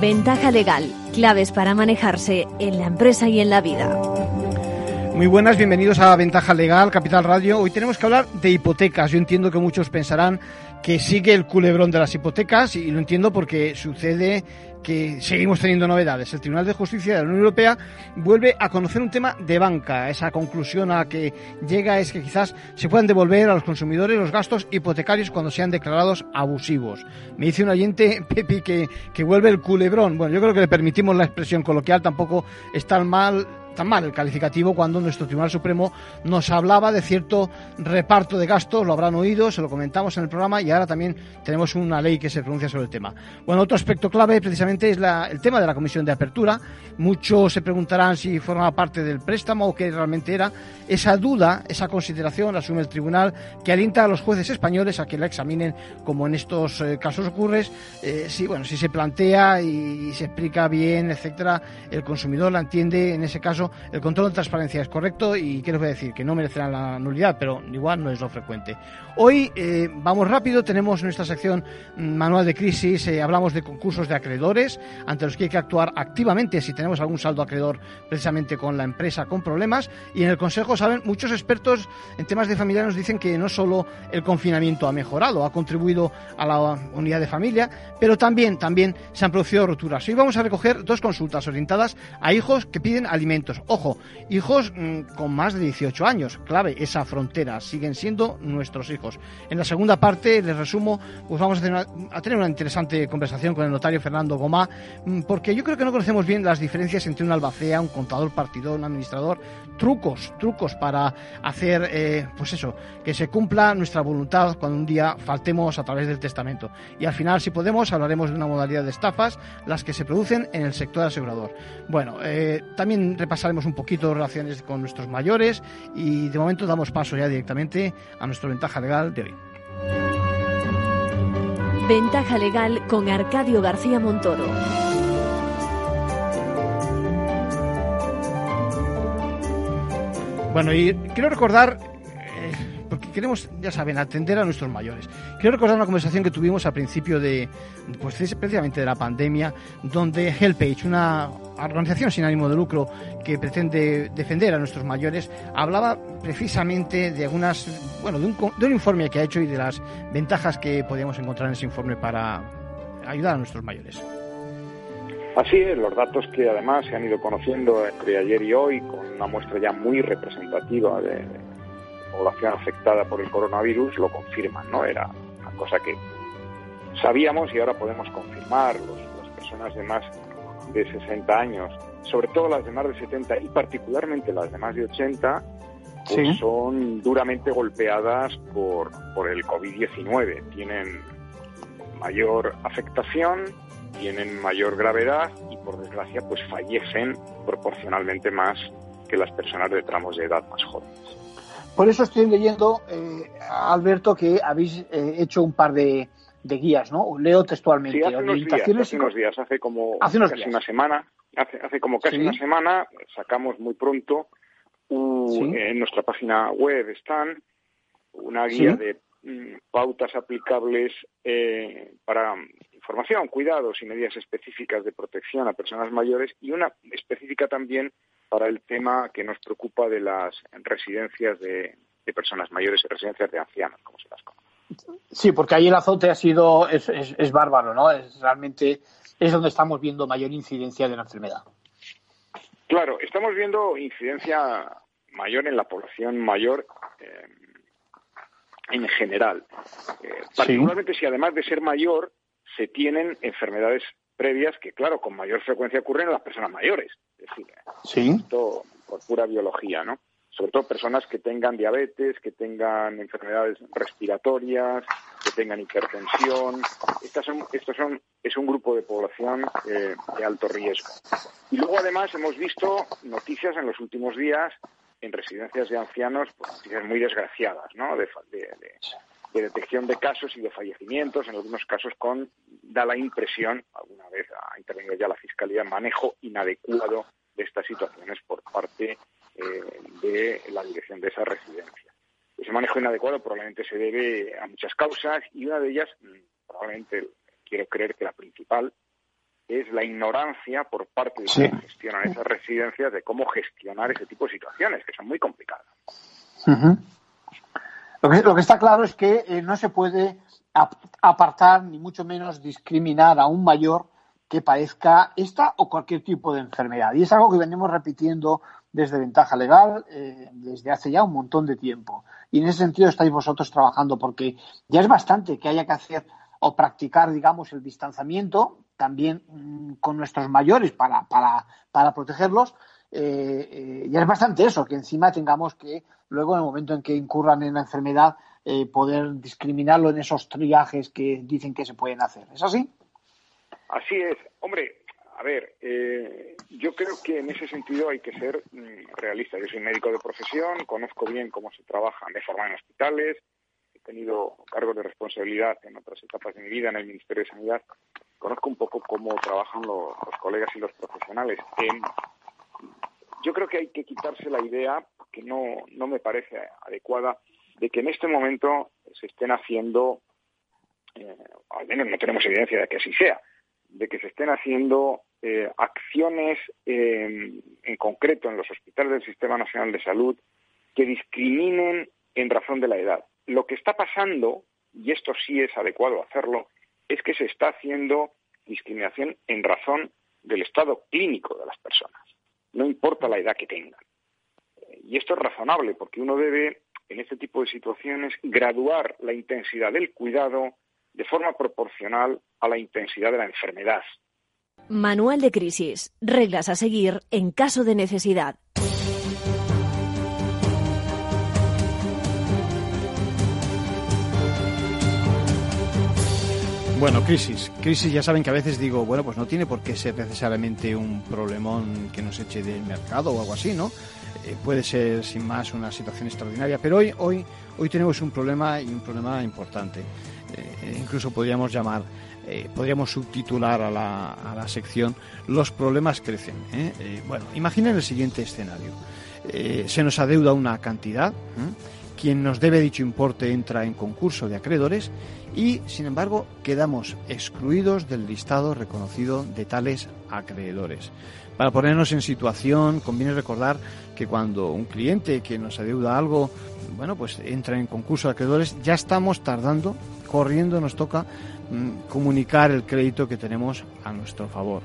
Ventaja legal, claves para manejarse en la empresa y en la vida. Muy buenas, bienvenidos a Ventaja Legal, Capital Radio. Hoy tenemos que hablar de hipotecas. Yo entiendo que muchos pensarán que sigue el culebrón de las hipotecas y lo entiendo porque sucede que seguimos teniendo novedades. El Tribunal de Justicia de la Unión Europea vuelve a conocer un tema de banca. Esa conclusión a la que llega es que quizás se puedan devolver a los consumidores los gastos hipotecarios cuando sean declarados abusivos. Me dice un oyente, Pepi, que, que vuelve el culebrón. Bueno, yo creo que le permitimos la expresión coloquial, tampoco es tan mal tan mal el calificativo cuando nuestro Tribunal Supremo nos hablaba de cierto reparto de gastos, lo habrán oído, se lo comentamos en el programa y ahora también tenemos una ley que se pronuncia sobre el tema. Bueno, otro aspecto clave precisamente es el tema de la comisión de apertura. Muchos se preguntarán si formaba parte del préstamo o qué realmente era. Esa duda, esa consideración la asume el Tribunal que alienta a los jueces españoles a que la examinen como en estos eh, casos ocurre. Eh, si, bueno, si se plantea y, y se explica bien, etcétera, el consumidor la entiende en ese caso el control de transparencia es correcto y quiero decir que no merecerá la nulidad, pero igual no es lo frecuente. Hoy eh, vamos rápido, tenemos nuestra sección mm, manual de crisis, eh, hablamos de concursos de acreedores ante los que hay que actuar activamente si tenemos algún saldo acreedor precisamente con la empresa con problemas y en el Consejo saben muchos expertos en temas de familia nos dicen que no solo el confinamiento ha mejorado, ha contribuido a la unidad de familia, pero también también se han producido roturas. Hoy vamos a recoger dos consultas orientadas a hijos que piden alimentos Ojo, hijos mm, con más de 18 años, clave, esa frontera, siguen siendo nuestros hijos. En la segunda parte, les resumo, pues vamos a tener una, interesante conversación con el notario Fernando Gomá, mm, porque yo creo que no conocemos bien las diferencias entre un albacea, un contador partidor, un administrador, trucos, trucos para hacer, eh, pues eso, que se cumpla nuestra voluntad cuando un día faltemos a través del testamento. Y al final, si podemos, hablaremos de una modalidad de estafas, las que se producen en el sector asegurador. Bueno, eh, también repasaremos un poquito relaciones con nuestros mayores y de momento damos paso ya directamente a nuestra ventaja legal de hoy. Ventaja legal con Arcadio García Montoro. Bueno, y quiero recordar queremos, ya saben, atender a nuestros mayores. Quiero recordar una conversación que tuvimos al principio de, pues precisamente de la pandemia, donde HelpAge, una organización sin ánimo de lucro que pretende defender a nuestros mayores, hablaba precisamente de algunas, bueno, de un, de un informe que ha hecho y de las ventajas que podíamos encontrar en ese informe para ayudar a nuestros mayores. Así es, los datos que además se han ido conociendo entre ayer y hoy, con una muestra ya muy representativa de, población afectada por el coronavirus lo confirman, ¿no? Era una cosa que sabíamos y ahora podemos confirmar. las personas de más de 60 años, sobre todo las de más de 70 y particularmente las de más de 80, pues son duramente golpeadas por, por el COVID-19. Tienen mayor afectación, tienen mayor gravedad y por desgracia pues fallecen proporcionalmente más que las personas de tramos de edad más jóvenes. Por eso estoy leyendo, eh, Alberto, que habéis eh, hecho un par de, guías, ¿no? Leo textualmente. Sí, hace unos días, hace como casi una semana, hace, como casi una semana, sacamos muy pronto, en nuestra página web están una guía de mm, pautas aplicables eh, para información, cuidados y medidas específicas de protección a personas mayores y una específica también para el tema que nos preocupa de las residencias de, personas mayores y residencias de ancianos, como se las conoce. Sí, porque ahí el azote ha sido, es, es, bárbaro, ¿no? Es realmente es donde estamos viendo mayor incidencia de la enfermedad. Claro, estamos viendo incidencia mayor en la población mayor eh, en general. Eh, particularmente si además de ser mayor se tienen enfermedades previas que, claro, con mayor frecuencia ocurren en las personas mayores. Es decir, esto por pura biología, ¿no? sobre todo personas que tengan diabetes, que tengan enfermedades respiratorias, que tengan hipertensión. Estas son, estos son, es un grupo de población eh, de alto riesgo. Y luego, además, hemos visto noticias en los últimos días en residencias de ancianos, pues, noticias muy desgraciadas, ¿no? De, detección de casos y de fallecimientos, en algunos casos con, da la impresión, alguna vez ha intervenido ya la Fiscalía, manejo inadecuado de estas situaciones por parte eh, de la dirección de esa residencia. Ese manejo inadecuado probablemente se debe a muchas causas y una de ellas, mm, probablemente quiero creer que la principal, es la ignorancia por parte de quienes gestionan esas residencias de cómo gestionar ese tipo de situaciones, que son muy complicadas. Lo, que, está claro es que eh, no se puede apartar, ni mucho menos discriminar a un mayor que padezca esta o cualquier tipo de enfermedad. Y es algo que venimos repitiendo desde Ventaja Legal eh, desde hace ya un montón de tiempo. Y en ese sentido estáis vosotros trabajando porque ya es bastante que haya que hacer o practicar, digamos, el distanciamiento también mm, con nuestros mayores para, para, para protegerlos. Eh, eh, ya es bastante eso, que encima tengamos que luego en el momento en que incurran en la enfermedad poder discriminarlo en esos triajes que dicen que se pueden hacer. ¿Es así? Así es. Hombre, a ver, eh, yo creo que en ese sentido hay que ser mm, realista. Yo soy médico de profesión, conozco bien cómo se trabaja de forma en hospitales, he tenido cargos de responsabilidad en otras etapas de mi vida en el Ministerio de Sanidad. Conozco un poco cómo trabajan los, colegas y los profesionales. Yo creo que hay que quitarse la idea, que no, no me parece adecuada, de que en este momento se estén haciendo, eh, al menos no tenemos evidencia de que así sea, de que se estén haciendo eh, acciones en concreto en los hospitales del Sistema Nacional de Salud que discriminen en razón de la edad. Lo que está pasando, y esto sí es adecuado hacerlo, es que se está haciendo discriminación en razón del estado clínico de las personas, no importa la edad que tengan. Y esto es razonable porque uno debe, en este tipo de situaciones, graduar la intensidad del cuidado de forma proporcional a la intensidad de la enfermedad. Manual de crisis. Reglas a seguir en caso de necesidad. Bueno, crisis. Crisis ya saben que a veces digo, bueno, pues no tiene por qué ser necesariamente un problemón que nos eche del mercado o algo así, ¿no? Eh, puede ser sin más una situación extraordinaria, pero hoy, hoy, hoy tenemos un problema y un problema importante. Eh, incluso podríamos llamar, eh, podríamos subtitular a la, a la, sección Los problemas crecen. bueno, imaginen el siguiente escenario. se nos adeuda una cantidad, quien nos debe dicho importe entra en concurso de acreedores y, sin embargo, quedamos excluidos del listado reconocido de tales acreedores. Para ponernos en situación, conviene recordar que cuando un cliente que nos adeuda algo, bueno, pues entra en concurso de acreedores, ya estamos tardando corriendo nos toca mm, comunicar el crédito que tenemos a nuestro favor.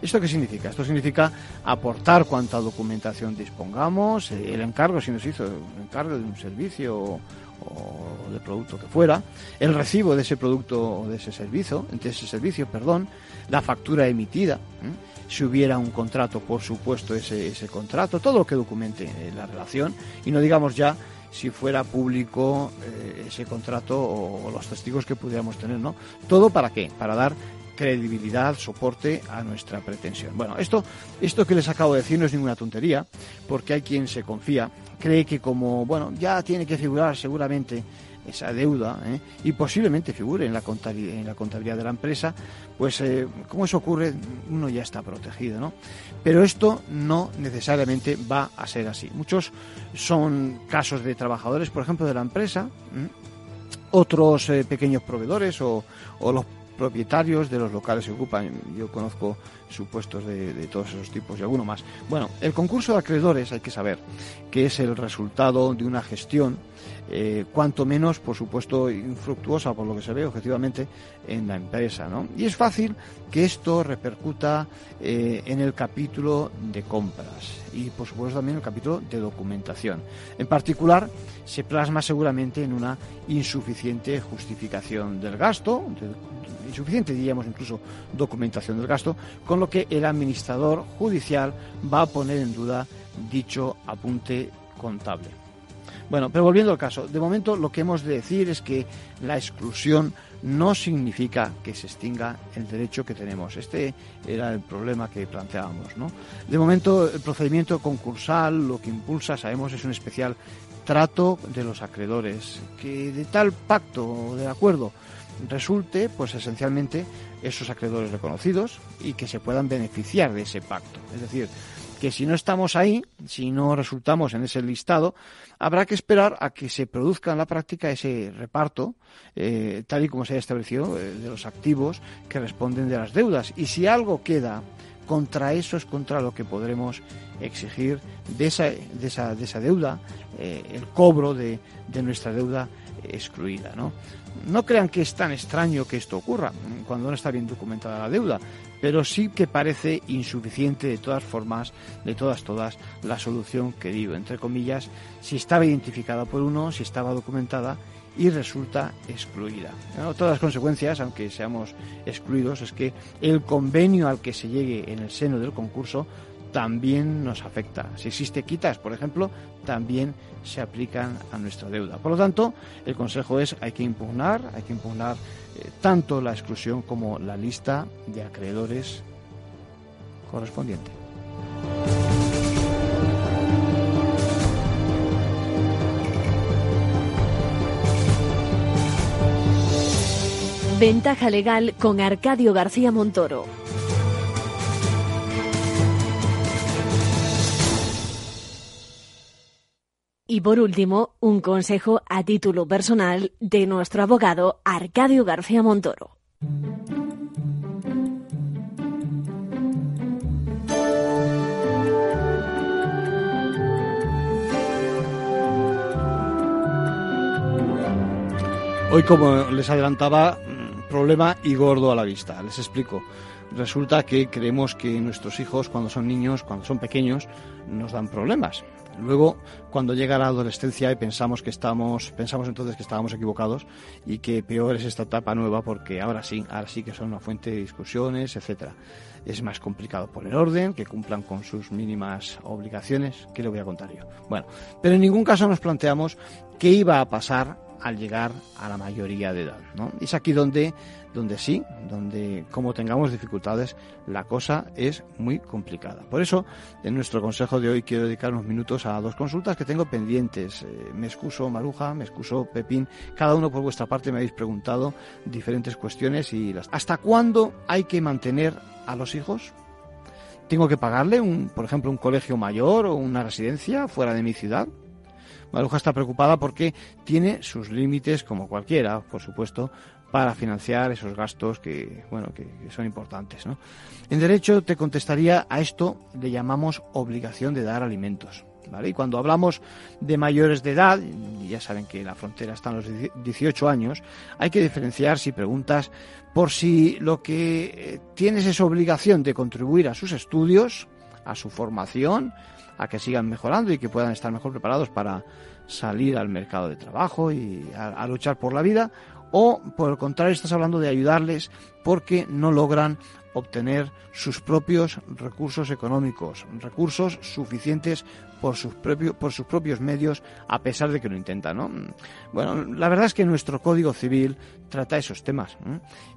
¿Esto qué significa? Esto significa aportar cuanta documentación dispongamos, el encargo, si nos hizo el encargo de un servicio o, de producto que fuera, el recibo de ese producto o de ese servicio, de ese servicio, perdón, la factura emitida, si hubiera un contrato, por supuesto, ese, ese contrato, todo lo que documente eh, la relación, y no digamos ya si fuera público eh, ese contrato o, los testigos que pudiéramos tener, ¿no? Todo para qué? Para dar credibilidad, soporte a nuestra pretensión. Bueno, esto, esto que les acabo de decir no es ninguna tontería, porque hay quien se confía, cree que como, bueno, ya tiene que figurar seguramente esa deuda ¿eh? y posiblemente figure en la, contabilidad, en la contabilidad de la empresa, pues eh, como eso ocurre, uno ya está protegido, ¿no? Pero esto no necesariamente va a ser así. Muchos son casos de trabajadores, por ejemplo, de la empresa, otros eh, pequeños proveedores o, o los propietarios de los locales se ocupan. Yo conozco supuestos de, de, todos esos tipos y alguno más. Bueno, el concurso de acreedores hay que saber que es el resultado de una gestión eh, cuanto menos, por supuesto, infructuosa por lo que se ve objetivamente en la empresa. ¿no? Y es fácil que esto repercuta eh, en el capítulo de compras y, por supuesto, también en el capítulo de documentación. En particular, se plasma seguramente en una insuficiente justificación del gasto, insuficiente, diríamos incluso, documentación del gasto, con lo que el administrador judicial va a poner en duda dicho apunte contable. Bueno, pero volviendo al caso, de momento lo que hemos de decir es que la exclusión no significa que se extinga el derecho que tenemos. Este era el problema que planteábamos. ¿no? De momento, el procedimiento concursal lo que impulsa, sabemos, es un especial trato de los acreedores, que de tal pacto o de acuerdo resulte, pues esencialmente, esos acreedores reconocidos y que se puedan beneficiar de ese pacto. Es decir, que si no estamos ahí, si no resultamos en ese listado, habrá que esperar a que se produzca en la práctica ese reparto, eh, tal y como se haya establecido, eh, de los activos que responden de las deudas. Y si algo queda contra eso es contra lo que podremos exigir de esa, de esa, de esa deuda, eh, el cobro de, nuestra deuda excluida. no crean que es tan extraño que esto ocurra cuando no está bien documentada la deuda, pero sí que parece insuficiente de todas formas, de todas, todas, la solución que digo, entre comillas, si estaba identificada por uno, si estaba documentada y resulta excluida. Todas las consecuencias, aunque seamos excluidos, es que el convenio al que se llegue en el seno del concurso también nos afecta. Si existe quitas, por ejemplo, también se aplican a nuestra deuda. Por lo tanto, el consejo es hay que impugnar, hay que impugnar tanto la exclusión como la lista de acreedores correspondiente. Ventaja legal con Arcadio García Montoro. Y por último, un consejo a título personal de nuestro abogado Arcadio García Montoro. Hoy, como les adelantaba, mm, problema y gordo a la vista. Les explico. Resulta que creemos que nuestros hijos, cuando son niños, cuando son pequeños, nos dan problemas. Luego, cuando llega la adolescencia y pensamos que estamos, pensamos entonces que estábamos equivocados y que peor es esta etapa nueva porque ahora sí, ahora sí que son una fuente de discusiones, etcétera. Es más complicado poner orden, que cumplan con sus mínimas obligaciones, ¿qué le voy a contar yo? Bueno, pero en ningún caso nos planteamos qué iba a pasar al llegar a la mayoría de edad. ¿no? Es aquí donde, donde sí, donde como tengamos dificultades, la cosa es muy complicada. Por eso, en nuestro consejo de hoy quiero dedicar unos minutos a dos consultas que tengo pendientes. Eh, me excuso Maruja, me excuso Pepín, cada uno por vuestra parte me habéis preguntado diferentes cuestiones y las... ¿Hasta cuándo hay que mantener a los hijos? ¿Tengo que pagarle, un, por ejemplo, un colegio mayor o una residencia fuera de mi ciudad? Maruja está preocupada porque tiene sus límites, como cualquiera, por supuesto, para financiar esos gastos que, bueno, que, son importantes. En derecho te contestaría a esto le llamamos obligación de dar alimentos. Y cuando hablamos de mayores de edad, ya saben que la frontera está en los 18 años, hay que diferenciar si preguntas por si lo que eh, tienes es obligación de contribuir a sus estudios, a su formación, a que sigan mejorando y que puedan estar mejor preparados para salir al mercado de trabajo y a, luchar por la vida, o por el contrario estás hablando de ayudarles porque no logran obtener sus propios recursos económicos, recursos suficientes por sus, propios, por sus propios medios, a pesar de que lo intentan. ¿no? Bueno, la verdad es que nuestro Código Civil trata esos temas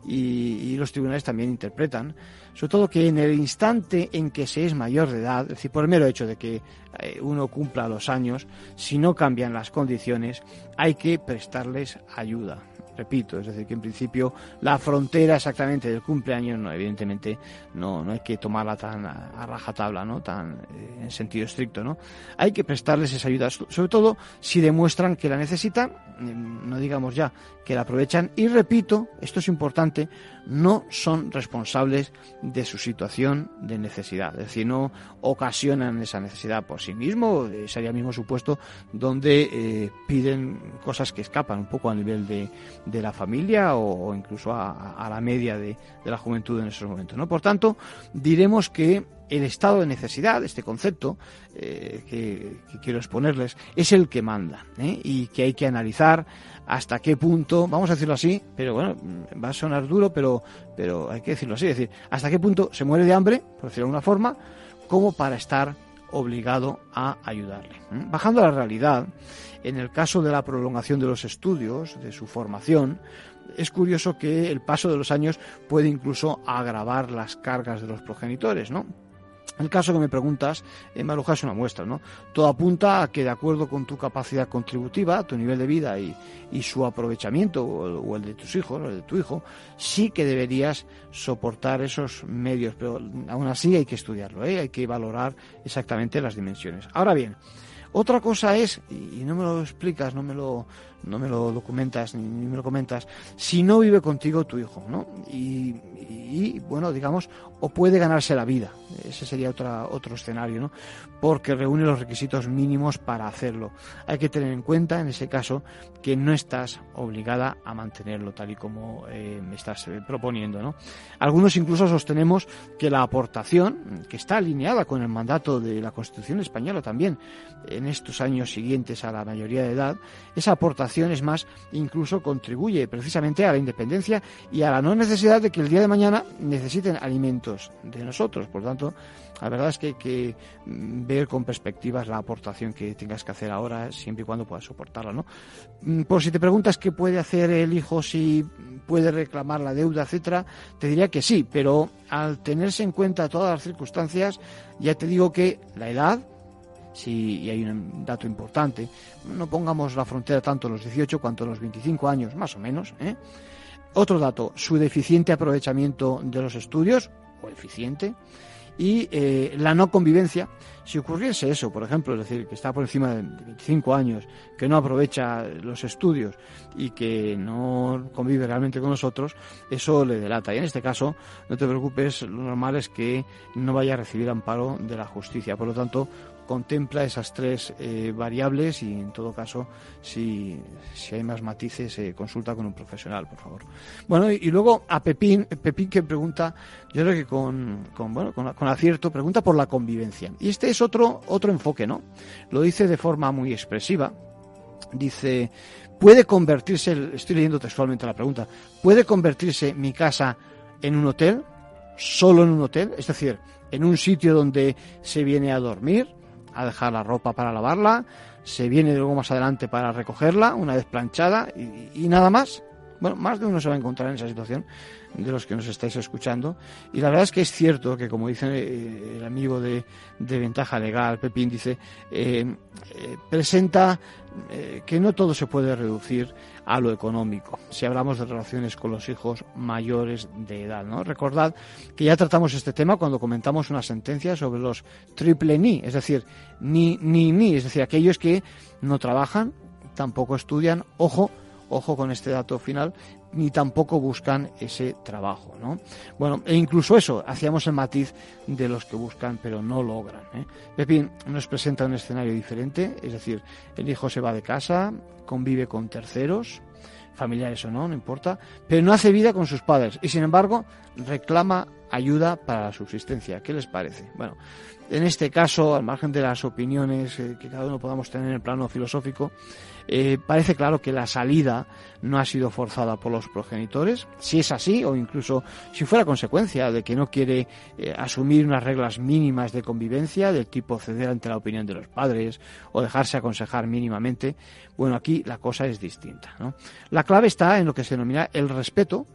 y, los tribunales también interpretan, sobre todo que en el instante en que se es mayor de edad, es decir, por el mero hecho de que eh, uno cumpla los años, si no cambian las condiciones, hay que prestarles ayuda repito, es decir, que en principio la frontera exactamente del cumpleaños, no, evidentemente no, no hay que tomarla tan a, rajatabla, ¿no? tan eh, en sentido estricto, ¿no? Hay que prestarles esa ayuda, sobre todo si demuestran que la necesitan, mm, no digamos ya que la aprovechan, y repito, esto es importante, no son responsables de su situación de necesidad, es decir, no ocasionan esa necesidad por sí mismo, sería mismo supuesto donde eh, piden cosas que escapan un poco a nivel de, de la familia o, incluso a, la media de, la juventud en esos momentos. ¿no? Por tanto, diremos que el estado de necesidad, este concepto eh, que, quiero exponerles, es el que manda ¿eh? y que hay que analizar hasta qué punto, vamos a decirlo así, pero bueno, va a sonar duro, pero, pero hay que decirlo así, es decir, hasta qué punto se muere de hambre, por decirlo de alguna forma, como para estar obligado a ayudarle. Bajando a la realidad, en el caso de la prolongación de los estudios, de su formación, es curioso que el paso de los años puede incluso agravar las cargas de los progenitores, ¿no? El caso que me preguntas, eh, Maruja, es una muestra, ¿no? Todo apunta a que de acuerdo con tu capacidad contributiva, tu nivel de vida y, su aprovechamiento, o, el de tus hijos, o el de tu hijo, sí que deberías soportar esos medios, pero aún así hay que estudiarlo, ¿eh? hay que valorar exactamente las dimensiones. Ahora bien, otra cosa es, y no me lo explicas, no me lo, no me lo documentas ni, me lo comentas, si no vive contigo tu hijo, ¿no? Y, bueno, digamos, o puede ganarse la vida, ese sería otra, otro escenario, ¿no? Porque reúne los requisitos mínimos para hacerlo. Hay que tener en cuenta, en ese caso, que no estás obligada a mantenerlo tal y como eh, me estás eh, proponiendo, ¿no? Algunos incluso sostenemos que la aportación, que está alineada con el mandato de la Constitución española también, en estos años siguientes a la mayoría de edad, esa aportación es más, incluso contribuye precisamente a la independencia y a la no necesidad de que el día de mañana necesiten alimentos de nosotros. Por tanto, la verdad es que hay que mm, ver con perspectivas la aportación que tengas que hacer ahora, siempre y cuando puedas soportarla, ¿no? Mm, por si te preguntas qué puede hacer el hijo, si puede reclamar la deuda, etcétera, te diría que sí, pero al tenerse en cuenta todas las circunstancias, ya te digo que la edad, Sí, y hay un dato importante, no pongamos la frontera tanto a los 18 cuanto a los 25 años, más o menos. ¿eh? Otro dato, su deficiente aprovechamiento de los estudios, o eficiente, y eh, la no convivencia. Si ocurriese eso, por ejemplo, es decir, que está por encima de 25 años, que no aprovecha los estudios y que no convive realmente con nosotros, eso le delata. Y en este caso, no te preocupes, lo normal es que no vaya a recibir amparo de la justicia. Por lo tanto, contempla esas tres eh, variables y en todo caso si, si hay más matices eh, consulta con un profesional por favor. Bueno y, luego a Pepín Pepín que pregunta yo creo que con, con bueno con, acierto pregunta por la convivencia. Y este es otro otro enfoque no lo dice de forma muy expresiva. Dice puede convertirse estoy leyendo textualmente la pregunta puede convertirse mi casa en un hotel solo en un hotel es decir en un sitio donde se viene a dormir a dejar la ropa para lavarla, se viene luego más adelante para recogerla una vez planchada y, nada más. Bueno, más de uno se va a encontrar en esa situación de los que nos estáis escuchando. Y la verdad es que es cierto que, como dice eh, el amigo de, de Ventaja Legal, Pepín, dice, eh, eh, presenta que no todo se puede reducir a lo económico, si hablamos de relaciones con los hijos mayores de edad. ¿no? Recordad que ya tratamos este tema cuando comentamos una sentencia sobre los triple ni, es decir, ni, ni, ni, es decir, aquellos que no trabajan, tampoco estudian, ojo, ojo con este dato final, ni tampoco buscan ese trabajo, ¿no? Bueno, e incluso eso, hacíamos el matiz de los que buscan pero no logran. ¿eh? Pepín nos presenta un escenario diferente, es decir, el hijo se va de casa, convive con terceros, familiares o no, no importa, pero no hace vida con sus padres y sin embargo reclama ayuda para la subsistencia. ¿Qué les parece? Bueno, en este caso, al margen de las opiniones eh, que cada uno podamos tener en el plano filosófico, eh, parece claro que la salida no ha sido forzada por los progenitores. Si es así, o incluso si fuera consecuencia de que no quiere eh, asumir unas reglas mínimas de convivencia, del tipo ceder ante la opinión de los padres o dejarse aconsejar mínimamente, bueno, aquí la cosa es distinta. La clave está en lo que se denomina el respeto,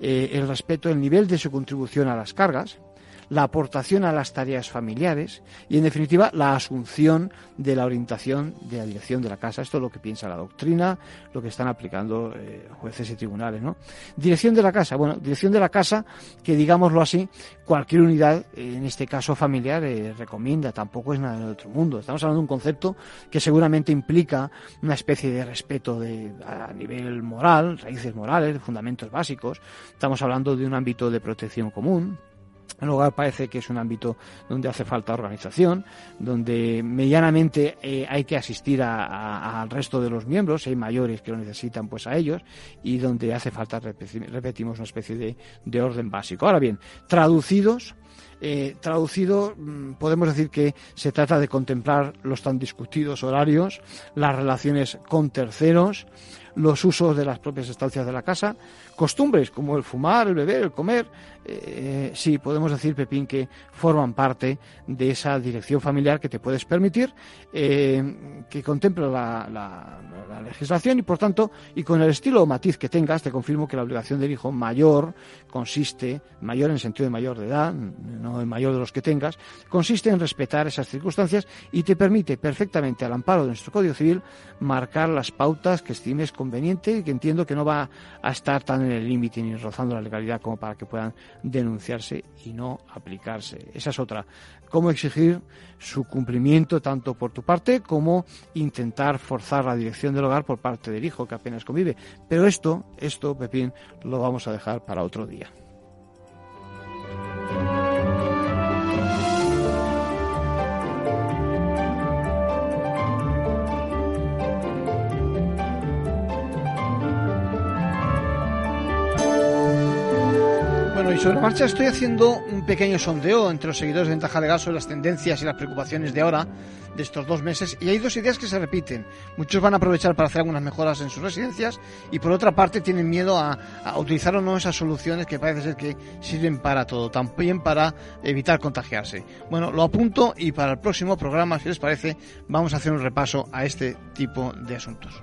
eh, el respeto, el nivel de su contribución a las cargas, la aportación a las tareas familiares y, en definitiva, la asunción de la orientación de la dirección de la casa. Esto es lo que piensa la doctrina, lo que están aplicando eh, jueces y tribunales. ¿no? Dirección de la casa. Bueno, dirección de la casa que, digámoslo así, cualquier unidad, en este caso familiar, eh, recomienda. Tampoco es nada de otro mundo. Estamos hablando de un concepto que seguramente implica una especie de respeto de, a nivel moral, raíces morales, fundamentos básicos. Estamos hablando de un ámbito de protección común el hogar parece que es un ámbito donde hace falta organización, donde medianamente eh, hay que asistir al resto de los miembros, hay mayores que lo necesitan pues a ellos, y donde hace falta, repetimos, una especie de, de orden básico. Ahora bien, traducidos, eh, mm, podemos decir que se trata de contemplar los tan discutidos horarios, las relaciones con terceros, los usos de las propias estancias de la casa, costumbres como el fumar, el beber, el comer, eh, sí, podemos decir, Pepín, que forman parte de esa dirección familiar que te puedes permitir, eh, que contempla la, legislación y, por tanto, y con el estilo o matiz que tengas, te confirmo que la obligación del hijo mayor consiste, mayor en el sentido de mayor de edad, no el mayor de los que tengas, consiste en respetar esas circunstancias y te permite perfectamente, al amparo de nuestro Código Civil, marcar las pautas que estimes conveniente y que entiendo que no va a estar tan en el límite ni rozando la legalidad como para que puedan denunciarse y no aplicarse. Esa es otra. Cómo exigir su cumplimiento tanto por tu parte como intentar forzar la dirección del hogar por parte del hijo que apenas convive. Pero esto, esto, Pepín, lo vamos a dejar para otro día. Sobre marcha estoy haciendo un pequeño sondeo entre los seguidores de Ventaja Legal sobre las tendencias y las preocupaciones de ahora, de estos dos meses, y hay dos ideas que se repiten. Muchos van a aprovechar para hacer algunas mejoras en sus residencias y por otra parte tienen miedo a, utilizar o no esas soluciones que parece ser que sirven para todo, también para evitar contagiarse. Bueno, lo apunto y para el próximo programa, si les parece, vamos a hacer un repaso a este tipo de asuntos.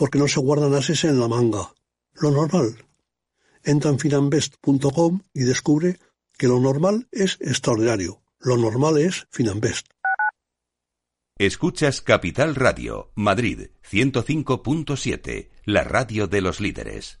porque no se guardan ases en la manga. Lo normal. Entra en finambest.com y descubre que lo normal es extraordinario. Lo normal es Finambest. Escuchas Capital Radio, Madrid 105.7, la radio de los líderes.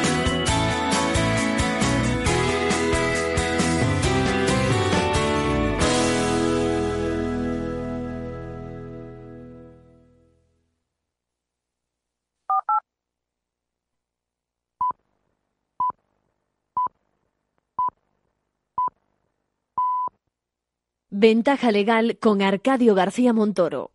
Ventaja legal con Arcadio García Montoro.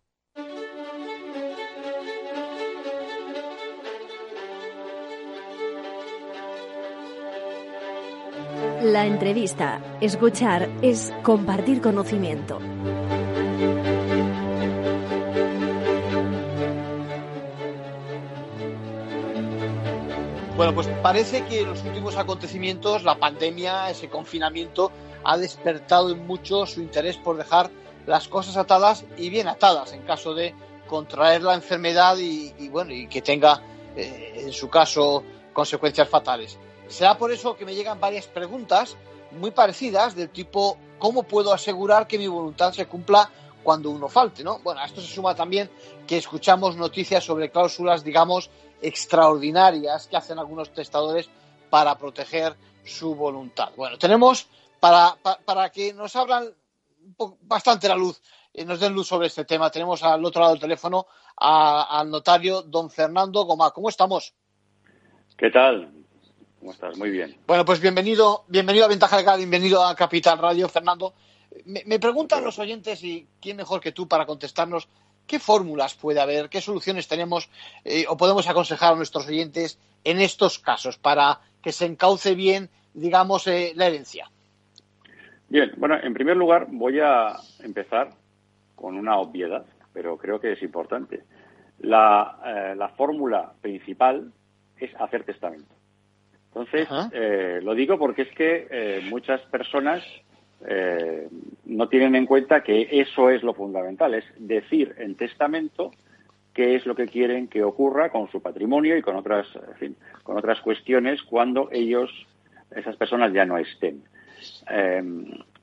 La entrevista, escuchar, es compartir conocimiento. Bueno, pues parece que los últimos acontecimientos, la pandemia, ese confinamiento, ha despertado en muchos su interés por dejar las cosas atadas y bien atadas en caso de contraer la enfermedad y, bueno y que tenga eh, en su caso consecuencias fatales. Será por eso que me llegan varias preguntas muy parecidas del tipo ¿cómo puedo asegurar que mi voluntad se cumpla cuando uno falte? ¿no? Bueno, a esto se suma también que escuchamos noticias sobre cláusulas, digamos, extraordinarias que hacen algunos testadores para proteger su voluntad. Bueno, tenemos para, para, que nos abran bastante la luz, y nos den luz sobre este tema, tenemos al otro lado del teléfono al notario don Fernando Goma. ¿Cómo estamos? ¿Qué tal? ¿Cómo estás? Muy bien. Bueno, pues bienvenido, bienvenido a Ventaja Legal, bienvenido a Capital Radio, Fernando. Me, me preguntan los oyentes, y quién mejor que tú para contestarnos, ¿Qué fórmulas puede haber? ¿Qué soluciones tenemos eh, o podemos aconsejar a nuestros oyentes en estos casos para que se encauce bien, digamos, eh, la herencia? Bien, bueno, en primer lugar voy a empezar con una obviedad, pero creo que es importante. La, eh, fórmula principal es hacer testamento. Entonces, lo digo porque es que muchas personas eh, no tienen en cuenta que eso es lo fundamental, es decir en testamento qué es lo que quieren que ocurra con su patrimonio y con otras, con otras cuestiones cuando ellos, esas personas ya no estén. Eh,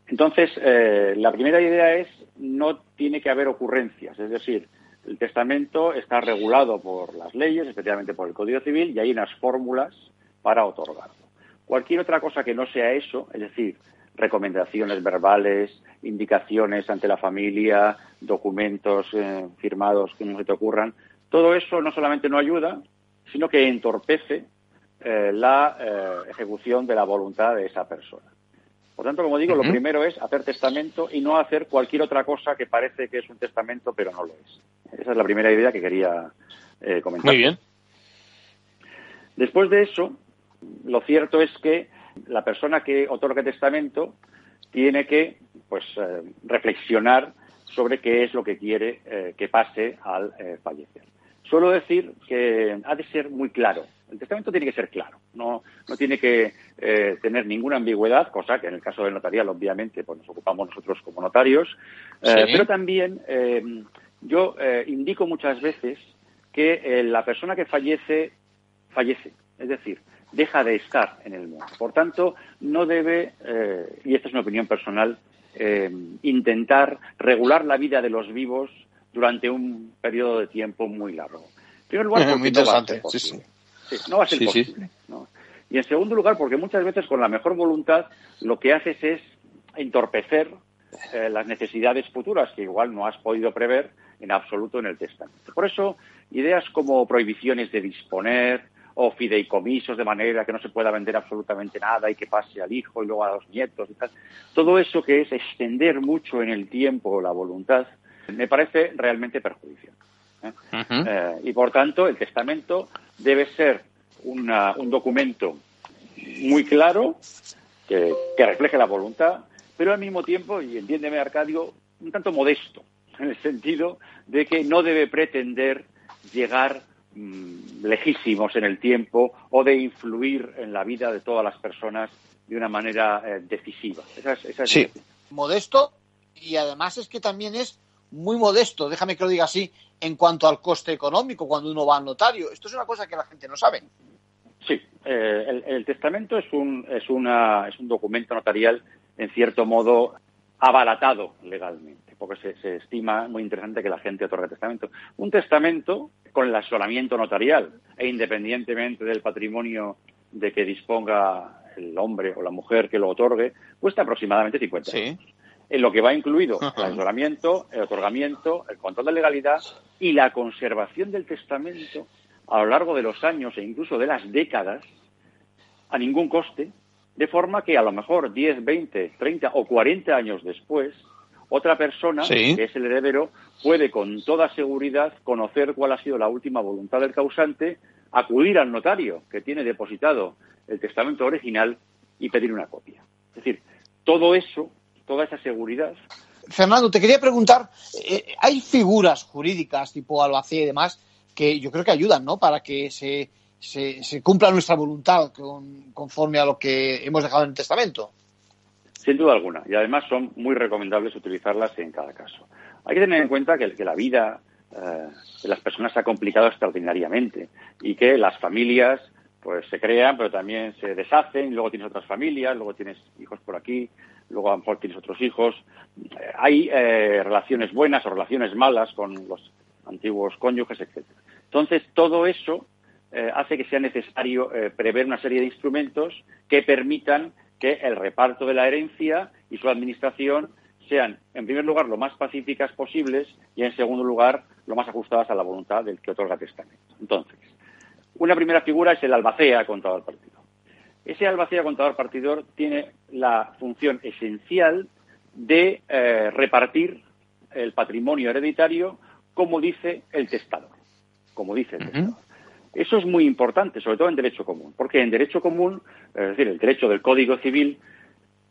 entonces, eh, la primera idea es no tiene que haber ocurrencias, es decir, el testamento está regulado por las leyes, especialmente por el Código Civil, y hay unas fórmulas para otorgarlo. Cualquier otra cosa que no sea eso, es decir, recomendaciones verbales, indicaciones ante la familia, documentos eh, firmados que no se te ocurran. Todo eso no solamente no ayuda, sino que entorpece eh, la ejecución de la voluntad de esa persona. Por tanto, como digo, lo primero es hacer testamento y no hacer cualquier otra cosa que parece que es un testamento, pero no lo es. Esa es la primera idea que quería comentar. Muy bien. Después de eso, lo cierto es que la persona que otorga testamento tiene que pues eh, reflexionar sobre qué es lo que quiere eh, que pase al eh, fallecer. Suelo decir que ha de ser muy claro. El testamento tiene que ser claro, no, no tiene que tener ninguna ambigüedad, cosa que en el caso del notarial, obviamente, pues nos ocupamos nosotros como notarios. Pero también yo indico muchas veces que la persona que fallece, fallece. Es decir, deja de estar en el mundo. Por tanto, no debe, eh, y esta es una opinión personal, eh, intentar regular la vida de los vivos durante un periodo de tiempo muy largo. En primer lugar, porque no va a ser posible. No va a ser posible. Y en segundo lugar, porque muchas veces con la mejor voluntad lo que haces es entorpecer eh, las necesidades futuras que igual no has podido prever en absoluto en el testamento. Por eso, ideas como prohibiciones de disponer, o fideicomisos de manera que no se pueda vender absolutamente nada y que pase al hijo y luego a los nietos y tal. Todo eso que es extender mucho en el tiempo la voluntad me parece realmente perjudicial. ¿Eh? Eh, y por tanto, el testamento debe ser un documento muy claro que, que refleje la voluntad, pero al mismo tiempo, y entiéndeme Arcadio, un tanto modesto, en el sentido de que no debe pretender llegar Mm, lejísimos en el tiempo o de influir en la vida de todas las personas de una manera eh, decisiva. sí. Modesto y además es que también es muy modesto, déjame que lo diga así, en cuanto al coste económico cuando uno va al notario. Esto es una cosa que la gente no sabe. Sí, eh, el, testamento es un, es, una, es un documento notarial en cierto modo abaratado legalmente, porque se, se, estima muy interesante que la gente otorgue testamento. Un testamento con el asolamiento notarial e independientemente del patrimonio de que disponga el hombre o la mujer que lo otorgue, cuesta aproximadamente 50 euros. En lo que va incluido el asolamiento, el otorgamiento, el control de legalidad y la conservación del testamento a lo largo de los años e incluso de las décadas a ningún coste, de forma que a lo mejor 10, 20, 30 o 40 años después otra persona, que es el heredero, puede con toda seguridad conocer cuál ha sido la última voluntad del causante, acudir al notario que tiene depositado el testamento original y pedir una copia. Es decir, todo eso, toda esa seguridad. Fernando, te quería preguntar, eh, hay figuras jurídicas tipo albacea y demás que yo creo que ayudan, ¿no? Para que se, se, cumpla nuestra voluntad conforme a lo que hemos dejado en el testamento. Sin duda alguna. Y además son muy recomendables utilizarlas en cada caso. Hay que tener en cuenta que, la vida eh, de las personas se ha complicado extraordinariamente y que las familias pues se crean, pero también se deshacen, y luego tienes otras familias, luego tienes hijos por aquí, luego a lo mejor tienes otros hijos. Eh, hay eh, relaciones buenas o relaciones malas con los antiguos cónyuges, etcétera. Entonces, todo eso hace que sea necesario prever una serie de instrumentos que permitan que el reparto de la herencia y su administración sean, en primer lugar, lo más pacíficas posibles y, en segundo lugar, lo más ajustadas a la voluntad del que otorga testamento. Entonces, una primera figura es el albacea contador partidor. Ese albacea contador partidor tiene la función esencial de eh, repartir el patrimonio hereditario como dice el testador. Como dice el testador. Eso es muy importante, sobre todo en derecho común, porque en derecho común, es decir, el derecho del Código Civil,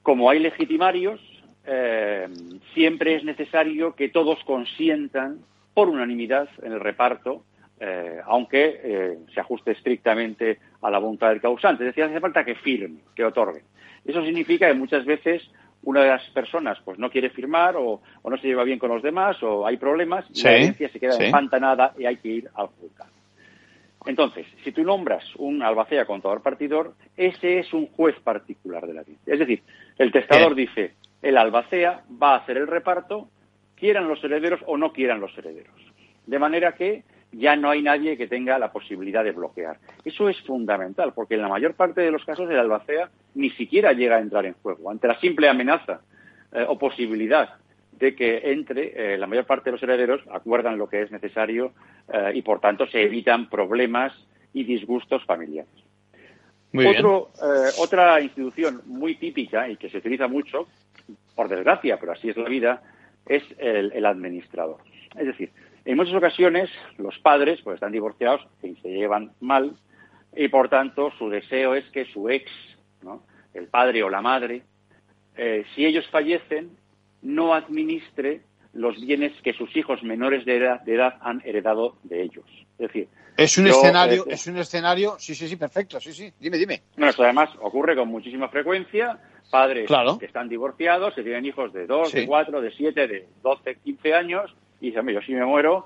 como hay legitimarios, eh, siempre es necesario que todos consientan por unanimidad en el reparto, eh, aunque eh, se ajuste estrictamente a la voluntad del causante. Es decir, hace falta que firme, que otorgue. Eso significa que muchas veces una de las personas pues no quiere firmar o, no se lleva bien con los demás o hay problemas y la herencia se queda empantanada y hay que ir al juzgado. Entonces, si tú nombras un albacea contador partidor, ese es un juez particular de la vida. Es decir, el testador dice, el albacea va a hacer el reparto, quieran los herederos o no quieran los herederos. De manera que ya no hay nadie que tenga la posibilidad de bloquear. Eso es fundamental, porque en la mayor parte de los casos el albacea ni siquiera llega a entrar en juego. Ante la simple amenaza eh, o posibilidad de que entre, eh, la mayor parte de los herederos acuerdan lo que es necesario eh, y, por tanto, se evitan problemas y disgustos familiares. Otro, otra institución muy típica y que se utiliza mucho, por desgracia, pero así es la vida, es el, administrador. Es decir, en muchas ocasiones los padres pues están divorciados y se llevan mal y por tanto su deseo es que su ex, el padre o la madre, si ellos fallecen, no administre los bienes que sus hijos menores de edad, han heredado de ellos. Es decir, es un escenario, eh, es un escenario, sí, sí, sí, perfecto, sí, sí. Dime, dime. No, esto además ocurre con muchísima frecuencia. Padres que están divorciados, se tienen hijos de 2, de 4, de 7, de 12, 15 años y dicen, yo si me muero,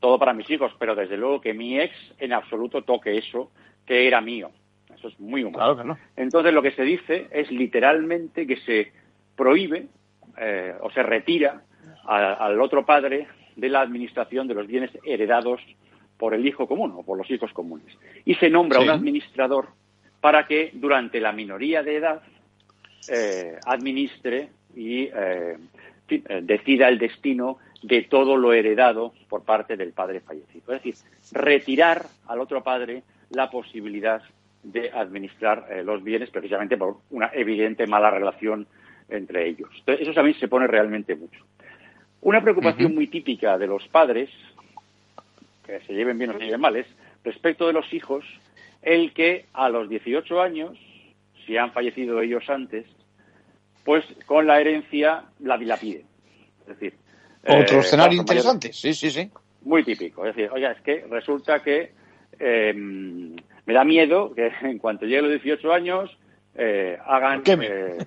todo para mis hijos, pero desde luego que mi ex en absoluto toque eso que era mío. Eso es muy humano. Entonces lo que se dice es literalmente que se prohíbe eh, o se retira al otro padre de la administración de los bienes heredados por el hijo común o por los hijos comunes. Y se nombra un administrador para que durante la minoría de edad eh, administre y eh, decida el destino de todo lo heredado por parte del padre fallecido. Es decir, retirar al otro padre la posibilidad de administrar los bienes precisamente por una evidente mala relación entre ellos. eso también se pone realmente mucho. Una preocupación muy típica de los padres, que se lleven bien o se lleven mal, es respecto de los hijos, el que a los 18 años, si han fallecido ellos antes, pues con la herencia la dilapiden. Es decir, otro eh, escenario interesante, sí, sí, sí. Muy típico. Es decir, oiga, es que resulta que em, me da miedo que en cuanto llegue a los 18 años eh, hagan, eh,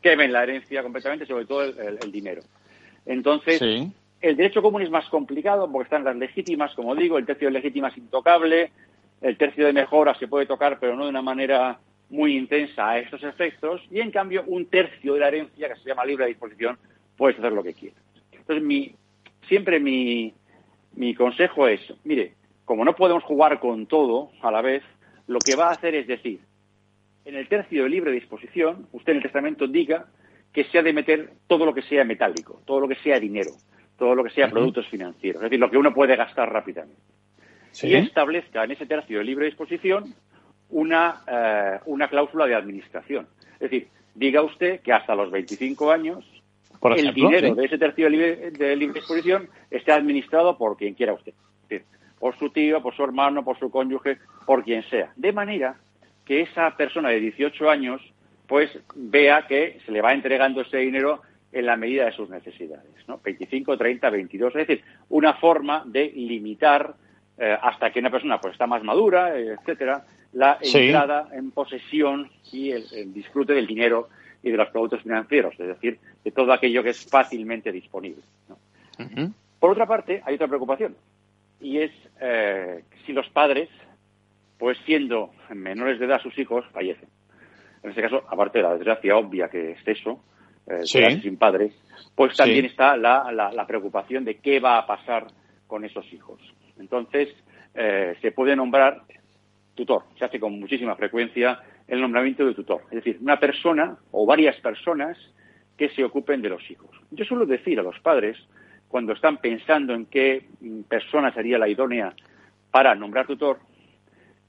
quemen la herencia completamente, sobre todo el, dinero. Entonces, el derecho común es más complicado porque están las legítimas, como digo, el tercio de legítima es intocable, el tercio de mejora se puede tocar, pero no de una manera muy intensa a estos efectos, y en cambio un tercio de la herencia, que se llama libre disposición, puedes hacer lo que quieras. Entonces, mi, siempre mi, mi consejo es, mire, como no podemos jugar con todo a la vez, lo que va a hacer es decir, en el tercio de libre disposición, usted en el testamento diga que se ha de meter todo lo que sea metálico, todo lo que sea dinero, todo lo que sea productos financieros, es decir, lo que uno puede gastar rápidamente. Y establezca en ese tercio de libre disposición una, eh, una cláusula de administración. Es decir, diga usted que hasta los 25 años el dinero de ese tercio de libre, de libre disposición esté administrado por quien quiera usted. por su tío, por su hermano, por su cónyuge, por quien sea. De manera que esa persona de 18 años pues vea que se le va entregando ese dinero en la medida de sus necesidades, ¿no? 25, 30, 22, es decir, una forma de limitar eh, hasta que una persona pues está más madura, etcétera, la entrada en posesión y el, disfrute del dinero y de los productos financieros, es decir, de todo aquello que es fácilmente disponible. Por otra parte, hay otra preocupación y es eh, si los padres, pues siendo menores de edad sus hijos, fallecen. En este caso, aparte de la desgracia obvia que es eso, eh, sin padres, pues también está la, la, preocupación de qué va a pasar con esos hijos. Entonces, eh, se puede nombrar tutor. Se hace con muchísima frecuencia el nombramiento de tutor. Es decir, una persona o varias personas que se ocupen de los hijos. Yo suelo decir a los padres, cuando están pensando en qué persona sería la idónea para nombrar tutor,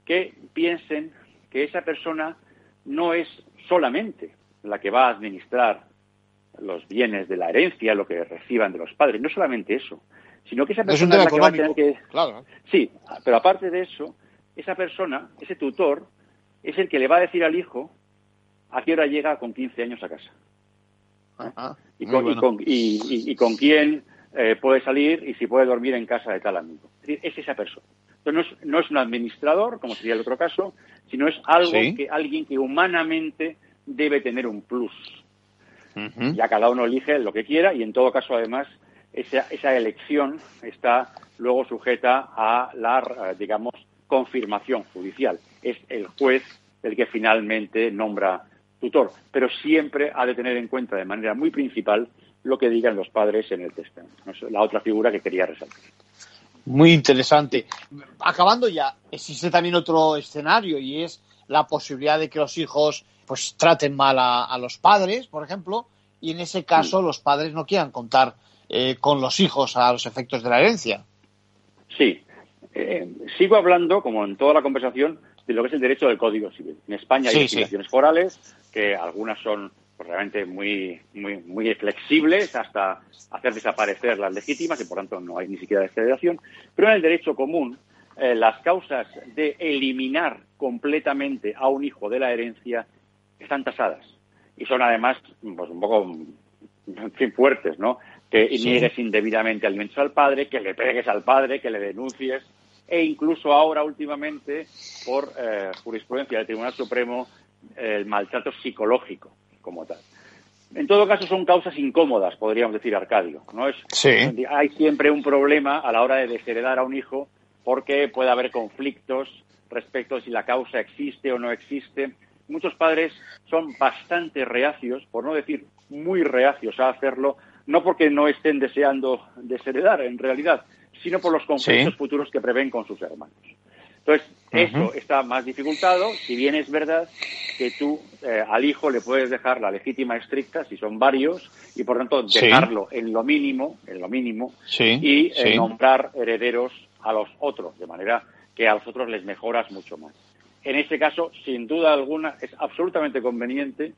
que piensen que esa persona no es solamente la que va a administrar los bienes de la herencia, lo que reciban de los padres, no solamente eso, sino que esa persona es, la que va a tener que... Sí, pero aparte de eso, esa persona, ese tutor, es el que le va a decir al hijo a qué hora llega con 15 años a casa. y, con, quién eh, puede salir y si puede dormir en casa de tal amigo. Es, decir, es esa persona. Entonces no es, un administrador, como sería el otro caso, sino es algo que alguien que humanamente debe tener un plus. Ya cada uno elige lo que quiera y en todo caso además esa, esa elección está luego sujeta a la, eh, digamos, confirmación judicial. Es el juez el que finalmente nombra tutor, pero siempre ha de tener en cuenta de manera muy principal lo que digan los padres en el testamento. Es la otra figura que quería resaltar. Muy interesante. Acabando ya, existe también otro escenario y es la posibilidad de que los hijos pues traten mal a, los padres, por ejemplo, y en ese caso los padres no quieran contar eh, con los hijos a los efectos de la herencia. Sí, eh, sigo hablando, como en toda la conversación, de lo que es el derecho del Código Civil. En España hay legislaciones forales, que algunas son pues, realmente muy, muy, muy flexibles hasta hacer desaparecer las legítimas y por tanto no hay ni siquiera desfederación. Pero en el derecho común, eh, las causas de eliminar completamente a un hijo de la herencia están tasadas. Y son además pues, un poco fuertes, ¿no? Que niegues indebidamente alimentos al padre, que le pegues al padre, que le denuncies, e incluso ahora últimamente por eh, jurisprudencia del Tribunal Supremo el maltrato psicológico como tal. En todo caso son causas incómodas, podríamos decir, Arcadio. ¿no? Es, Hay siempre un problema a la hora de desheredar a un hijo porque puede haber conflictos respecto a si la causa existe o no existe. Muchos padres son bastante reacios, por no decir muy reacios a hacerlo, no porque no estén deseando desheredar en realidad, sino por los conflictos futuros que prevén con sus hermanos. Entonces, eso está más dificultado, si bien es verdad que tú eh, al hijo le puedes dejar la legítima estricta, si son varios, y por tanto dejarlo en lo mínimo, en lo mínimo, y eh, nombrar herederos a los otros, de manera que a los otros les mejoras mucho más. En este caso, sin duda alguna, es absolutamente conveniente,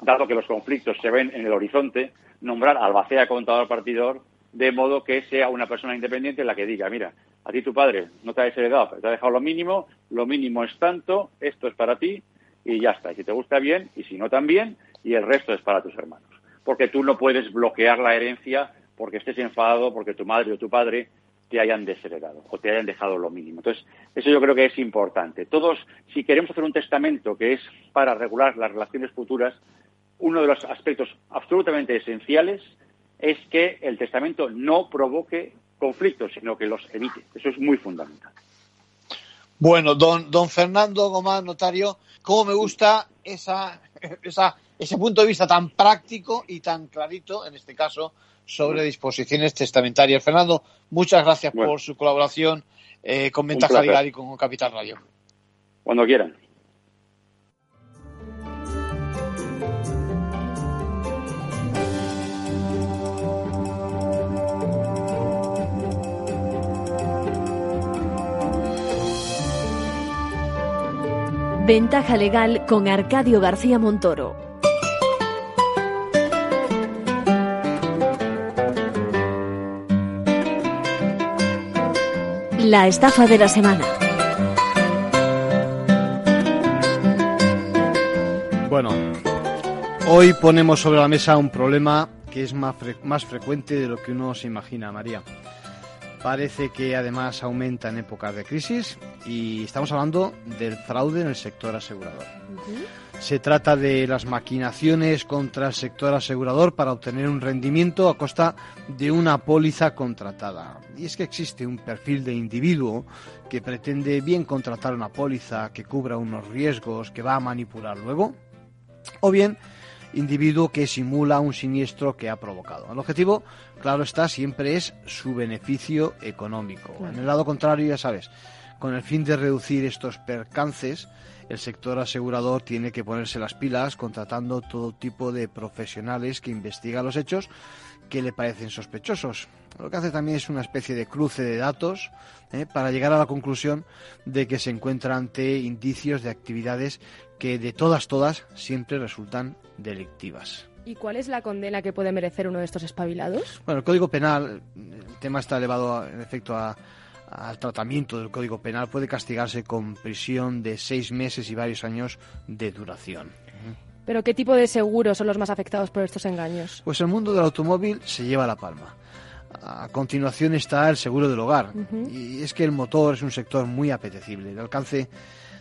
dado que los conflictos se ven en el horizonte, nombrar albacea contador partidor de modo que sea una persona independiente la que diga, mira, a ti tu padre no te ha desheredado, te ha dejado lo mínimo, lo mínimo es tanto, esto es para ti y ya está. Y si te gusta bien y si no también, y el resto es para tus hermanos. Porque tú no puedes bloquear la herencia porque estés enfadado porque tu madre o tu padre te hayan desheredado o te hayan dejado lo mínimo. Entonces, eso yo creo que es importante. Todos, si queremos hacer un testamento que es para regular las relaciones futuras, uno de los aspectos absolutamente esenciales es que el testamento no provoque conflictos, sino que los evite. Eso es muy fundamental. Bueno, don, don Fernando Gómez, notario, cómo me gusta esa, esa, ese punto de vista tan práctico y tan clarito, en este caso, sobre disposiciones testamentarias. Fernando, muchas gracias por su colaboración eh, con Ventaja Legal y con Capital Radio. Cuando quieran. Ventaja Legal con Arcadio García Montoro. La estafa de la semana. Bueno, hoy ponemos sobre la mesa un problema que es más, más frecuente de lo que uno se imagina, María. Parece que además aumenta en épocas de crisis y estamos hablando del fraude en el sector asegurador. Se trata de las maquinaciones contra el sector asegurador para obtener un rendimiento a costa de una póliza contratada. Y es que existe un perfil de individuo que pretende bien contratar una póliza que cubra unos riesgos que va a manipular luego, o bien individuo que simula un siniestro que ha provocado. El objetivo, claro está, siempre es su beneficio económico. En el lado contrario, ya sabes, con el fin de reducir estos percances, el sector asegurador tiene que ponerse las pilas contratando todo tipo de profesionales que investigan los hechos que le parecen sospechosos. Lo que hace también es una especie de cruce de datos ¿eh? para llegar a la conclusión de que se encuentra ante indicios de actividades que de todas, todas, siempre resultan delictivas. ¿Y cuál es la condena que puede merecer uno de estos espabilados? Bueno, el Código Penal, el tema está elevado en efecto al tratamiento del Código Penal, puede castigarse con prisión de seis meses y varios años de duración. ¿Pero qué tipo de seguros son los más afectados por estos engaños? Pues el mundo del automóvil se lleva la palma. A continuación está el seguro del hogar. Y es que el motor es un sector muy apetecible. El alcance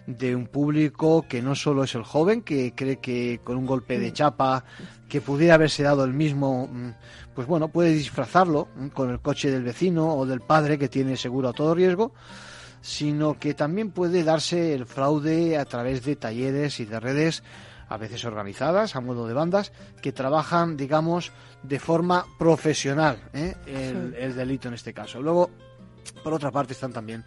de un público que no solo es el joven, que cree que con un golpe de chapa que pudiera haberse dado el mismo, mm, pues bueno, puede disfrazarlo mm, con el coche del vecino o del padre que tiene seguro a todo riesgo, sino que también puede darse el fraude a través de talleres y de redes a veces organizadas, a modo de bandas, que trabajan, digamos, de forma profesional ¿eh? el, el delito en este caso. Luego, por otra parte, están también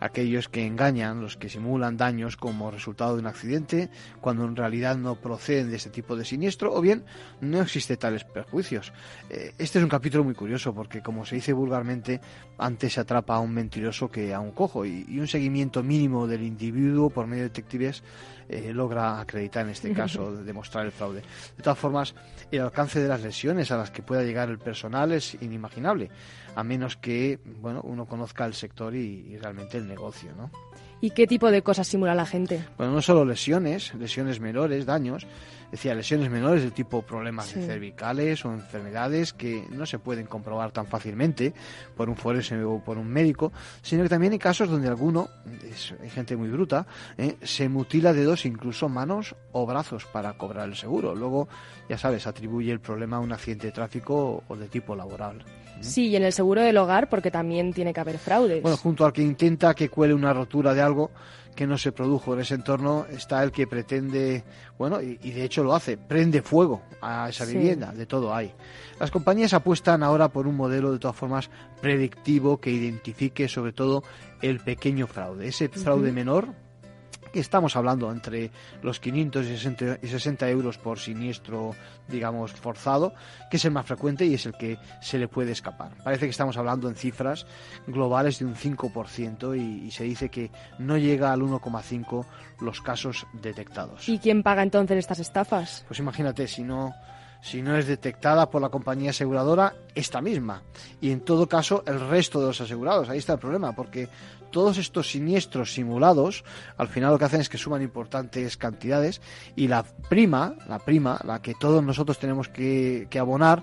aquellos que engañan, los que simulan daños como resultado de un accidente, cuando en realidad no proceden de este tipo de siniestro, o bien no existe tales perjuicios. Eh, este es un capítulo muy curioso porque, como se dice vulgarmente, antes se atrapa a un mentiroso que a un cojo y, un seguimiento mínimo del individuo por medio de detectives eh, logra acreditar en este caso, demostrar el fraude. De todas formas, el alcance de las lesiones a las que pueda llegar el personal es inimaginable a menos que bueno uno conozca el sector y, realmente el negocio, ¿no? ¿Y qué tipo de cosas simula la gente? Bueno, no solo lesiones, lesiones menores, daños, decía lesiones menores de tipo problemas cervicales o enfermedades que no se pueden comprobar tan fácilmente por un forense o por un médico, sino que también hay casos donde alguno, hay gente muy bruta, ¿eh? se mutila dedos, incluso manos o brazos para cobrar el seguro. Luego, ya sabes, atribuye el problema a un accidente de tráfico o de tipo laboral. Sí, y en el seguro del hogar porque también tiene que haber fraudes. Bueno, junto al que intenta que cuele una rotura de algo que no se produjo en ese entorno está el que pretende, bueno, y, de hecho lo hace, prende fuego a esa vivienda, de todo hay. Las compañías apuestan ahora por un modelo de todas formas predictivo que identifique sobre todo el pequeño fraude, ese fraude menor que estamos hablando entre los 500 y 60 euros por siniestro, digamos, forzado, que es el más frecuente y es el que se le puede escapar. Parece que estamos hablando en cifras globales de un 5% y, y se dice que no llega al 1,5% los casos detectados. ¿Y quién paga entonces estas estafas? Pues imagínate, si no si no es detectada por la compañía aseguradora, esta misma. Y en todo caso, el resto de los asegurados. Ahí está el problema, porque todos estos siniestros simulados, al final lo que hacen es que suman importantes cantidades y la prima, la prima, la que todos nosotros tenemos que, abonar,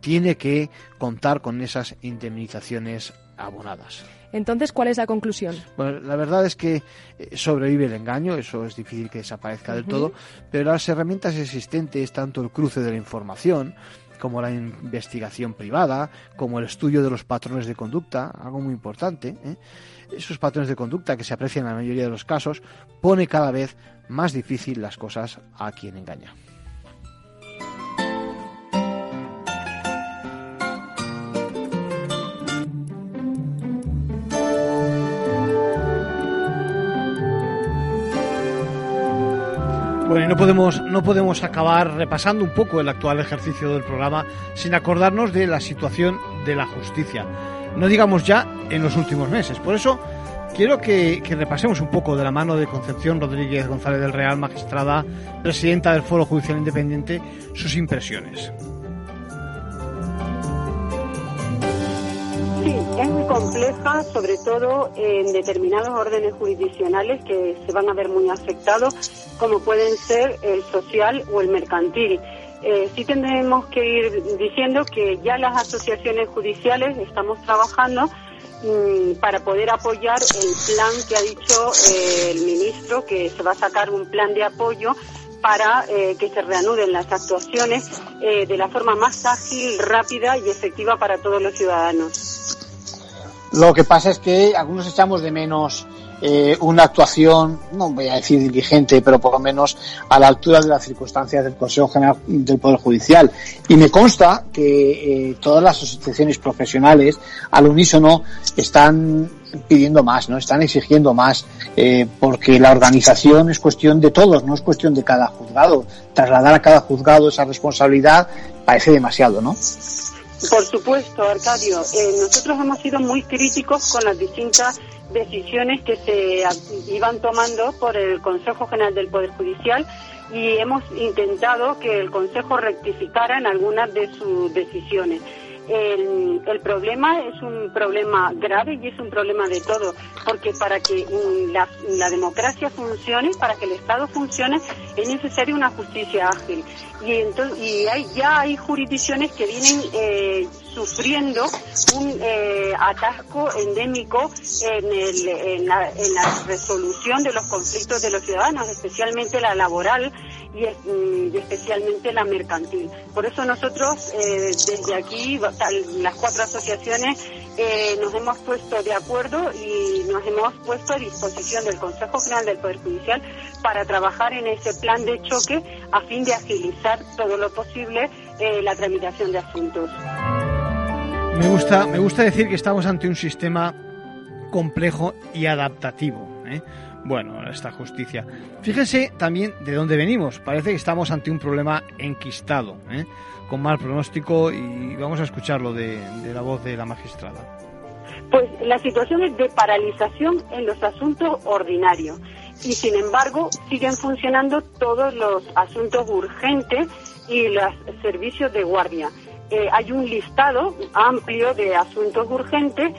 tiene que contar con esas indemnizaciones abonadas. Entonces, ¿cuál es la conclusión? Bueno, la verdad es que eh, sobrevive el engaño, eso es difícil que desaparezca del todo, pero las herramientas existentes, tanto el cruce de la información, como la investigación privada, como el estudio de los patrones de conducta, algo muy importante. ¿eh? Esos patrones de conducta que se aprecian en la mayoría de los casos, pone cada vez más difícil las cosas a quien engaña. Bueno, y no podemos, no podemos acabar repasando un poco el actual ejercicio del programa sin acordarnos de la situación de la justicia. No digamos ya en los últimos meses. Por eso quiero que, repasemos un poco de la mano de Concepción Rodríguez González del Real, magistrada, presidenta del Foro Judicial Independiente, sus impresiones. Sí, en muy compleja, sobre todo en determinados órdenes jurisdiccionales que se van a ver muy afectados, como pueden ser el social o el mercantil. Eh, sí tendremos que ir diciendo que ya las asociaciones judiciales estamos trabajando mm, para poder apoyar el plan que ha dicho eh, el ministro, que se va a sacar un plan de apoyo para eh, que se reanuden las actuaciones eh, de la forma más ágil, rápida y efectiva para todos los ciudadanos. Lo que pasa es que algunos echamos de menos eh, una actuación, no voy a decir diligente, pero por lo menos a la altura de las circunstancias del Consejo General del Poder Judicial. Y me consta que eh, todas las asociaciones profesionales al unísono están pidiendo más, no están exigiendo más, eh, porque la organización es cuestión de todos, no es cuestión de cada juzgado. Trasladar a cada juzgado esa responsabilidad parece demasiado, ¿no? Por supuesto, Arcadio. Eh, nosotros hemos sido muy críticos con las distintas decisiones que se iban tomando por el Consejo General del Poder Judicial y hemos intentado que el Consejo rectificara en algunas de sus decisiones. El, el, problema es un problema grave y es un problema de todo, porque para que la, la, democracia funcione, para que el Estado funcione, es necesaria una justicia ágil. Y, entonces, y hay, ya hay jurisdicciones que vienen eh, sufriendo un eh, atasco endémico en, el, en, la, en la resolución de los conflictos de los ciudadanos, especialmente la laboral y, y, especialmente la mercantil. Por eso nosotros eh, desde aquí, las cuatro asociaciones, eh, nos hemos puesto de acuerdo y nos hemos puesto a disposición del Consejo General del Poder Judicial para trabajar en ese plan de choque a fin de agilizar todo lo posible la tramitación de asuntos. Me gusta, me gusta decir que estamos ante un sistema complejo y adaptativo. ¿eh? Bueno, esta justicia. Fíjense también de dónde venimos. Parece que estamos ante un problema enquistado, ¿eh? con mal pronóstico y vamos a escucharlo de, de, la voz de la magistrada. Pues la situación es de paralización en los asuntos ordinarios y sin embargo siguen funcionando todos los asuntos urgentes y los servicios de guardia. Eh, hay un listado amplio de asuntos urgentes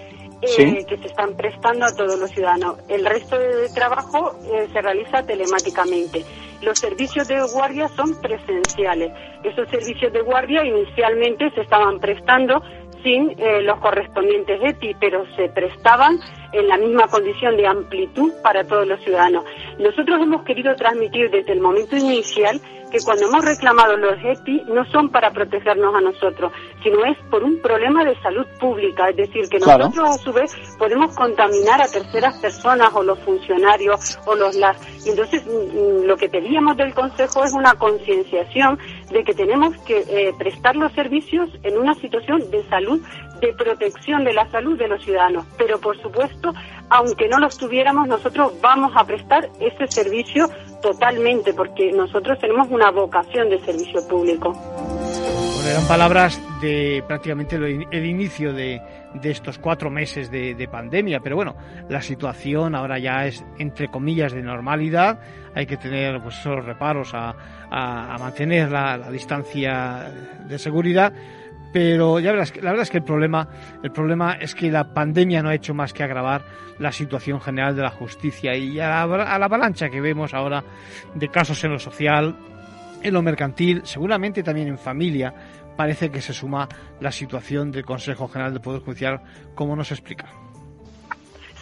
eh, que se están prestando a todos los ciudadanos. El resto de trabajo eh, se realiza telemáticamente. Los servicios de guardia son presenciales. Esos servicios de guardia inicialmente se estaban prestando sin eh, los correspondientes EPI, pero se prestaban en la misma condición de amplitud para todos los ciudadanos. Nosotros hemos querido transmitir desde el momento inicial que cuando hemos reclamado los EPI no son para protegernos a nosotros, sino es por un problema de salud pública, es decir, que nosotros claro. a su vez podemos contaminar a terceras personas o los funcionarios o los las. Y entonces mm, lo que pedíamos del Consejo es una concienciación de que tenemos que eh, prestar los servicios en una situación de salud, de protección de la salud de los ciudadanos. Pero por supuesto, aunque no los tuviéramos, nosotros vamos a prestar ese servicio totalmente, porque nosotros tenemos una vocación de servicio público. Bueno, eran palabras de prácticamente el inicio de, de estos cuatro meses de, de, pandemia, pero bueno, la situación ahora ya es entre comillas de normalidad, hay que tener pues esos reparos a, a, a mantener la, la, distancia de seguridad, pero ya verás, la verdad es que el problema, el problema es que la pandemia no ha hecho más que agravar la situación general de la justicia y a la, a la avalancha que vemos ahora de casos en lo social, en lo mercantil, seguramente también en familia, parece que se suma la situación del Consejo General del Poder Judicial, como nos explica.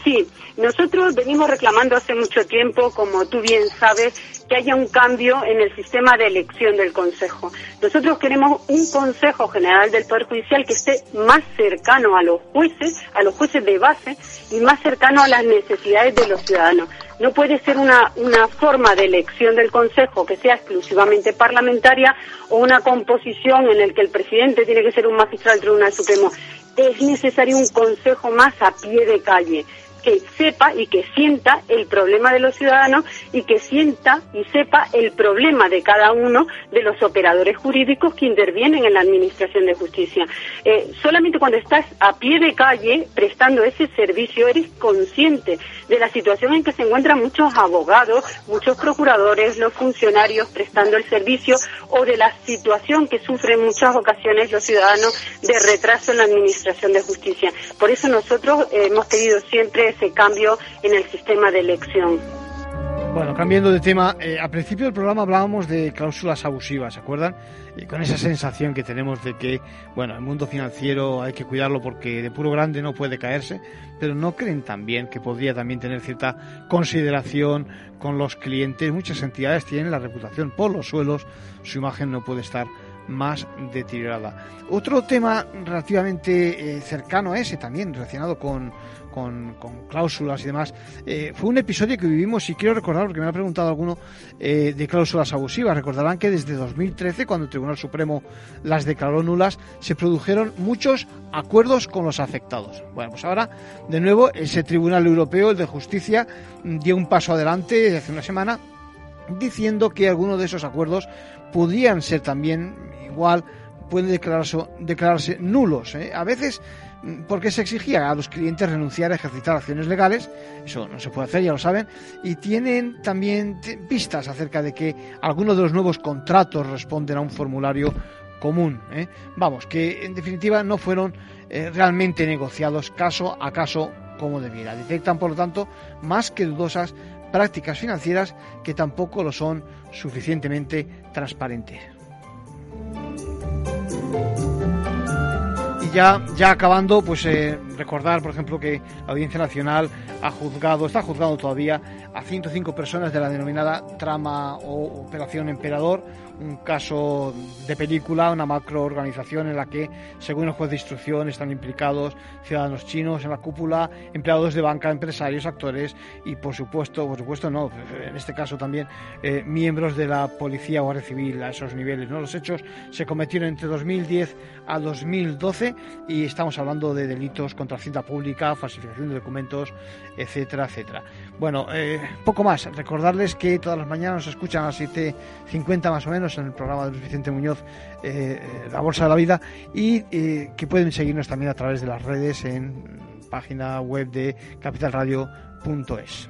Sí, nosotros venimos reclamando hace mucho tiempo, como tú bien sabes, que haya un cambio en el sistema de elección del Consejo. Nosotros queremos un Consejo General del Poder Judicial que esté más cercano a los jueces, a los jueces de base y más cercano a las necesidades de los ciudadanos. No puede ser una, una forma de elección del Consejo que sea exclusivamente parlamentaria o una composición en la que el presidente tiene que ser un magistrado del Tribunal Supremo. Es necesario un Consejo más a pie de calle que sepa y que sienta el problema de los ciudadanos y que sienta y sepa el problema de cada uno de los operadores jurídicos que intervienen en la Administración de Justicia. Eh, solamente cuando estás a pie de calle prestando ese servicio eres consciente de la situación en que se encuentran muchos abogados, muchos procuradores, los funcionarios prestando el servicio o de la situación que sufren en muchas ocasiones los ciudadanos de retraso en la Administración de Justicia. Por eso nosotros hemos pedido siempre ese cambio en el sistema de elección. Bueno, cambiando de tema, eh, al principio del programa hablábamos de cláusulas abusivas, ¿se acuerdan? Y con esa sensación que tenemos de que, bueno, el mundo financiero hay que cuidarlo porque de puro grande no puede caerse, pero no creen también que podría también tener cierta consideración con los clientes. Muchas entidades tienen la reputación por los suelos, su imagen no puede estar más deteriorada. Otro tema relativamente eh, cercano a ese también, relacionado con, con, cláusulas y demás, eh, fue un episodio que vivimos y quiero recordar, porque me ha preguntado alguno, eh, de cláusulas abusivas. Recordarán que desde 2013, cuando el Tribunal Supremo las declaró nulas, se produjeron muchos acuerdos con los afectados. Bueno, pues ahora, de nuevo, ese Tribunal Europeo, el de Justicia, dio un paso adelante hace una semana diciendo que algunos de esos acuerdos podrían ser también igual pueden declararse, declararse nulos. ¿eh? A veces porque se exigía a los clientes renunciar a ejercitar acciones legales, eso no se puede hacer, ya lo saben, y tienen también pistas acerca de que algunos de los nuevos contratos responden a un formulario común. ¿eh? Vamos, que en definitiva no fueron eh, realmente negociados caso a caso como debiera. Detectan, por lo tanto, más que dudosas prácticas financieras que tampoco lo son suficientemente transparentes. Ya, ya acabando, pues eh, recordar, por ejemplo, que la Audiencia Nacional ha juzgado, está juzgando todavía a 105 personas de la denominada trama o operación emperador, un caso de película, una macroorganización en la que, según el juez de instrucción, están implicados ciudadanos chinos en la cúpula, empleados de banca, empresarios, actores y, por supuesto, por supuesto no, en este caso también eh, miembros de la policía o Guardia Civil a esos niveles. ¿no? Los hechos se cometieron entre 2010 a 2012 y estamos hablando de delitos contra Hacienda Pública, falsificación de documentos, etcétera, etcétera. Bueno, eh, poco más. Recordarles que todas las mañanas nos escuchan a las 7.50 más o menos en el programa de Luis Vicente Muñoz, eh, eh, La Bolsa de la Vida, y que pueden seguirnos también a través de las redes en página web de capitalradio.es.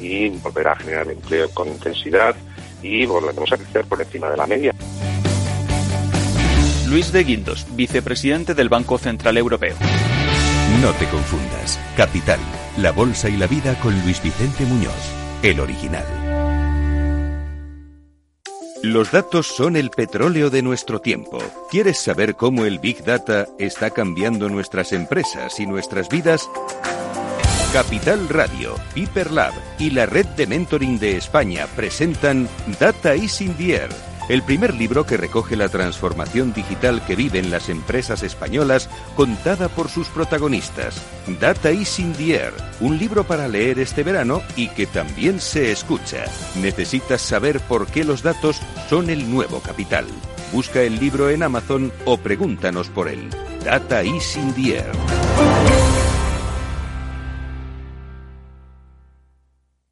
y volverá a generar empleo con intensidad y volveremos a crecer por encima de la media. Luis de Guindos, vicepresidente del Banco Central Europeo. No te confundas. Capital, la bolsa y la vida con Luis Vicente Muñoz, el original. Los datos son el petróleo de nuestro tiempo. ¿Quieres saber cómo el Big Data está cambiando nuestras empresas y nuestras vidas? Capital Radio, Piper Lab y la red de mentoring de España presentan Data is in the Air el primer libro que recoge la transformación digital que viven las empresas españolas contada por sus protagonistas. Data is in the air, un libro para leer este verano y que también se escucha. Necesitas saber por qué los datos son el nuevo capital. Busca el libro en Amazon o pregúntanos por él. Data is in the air.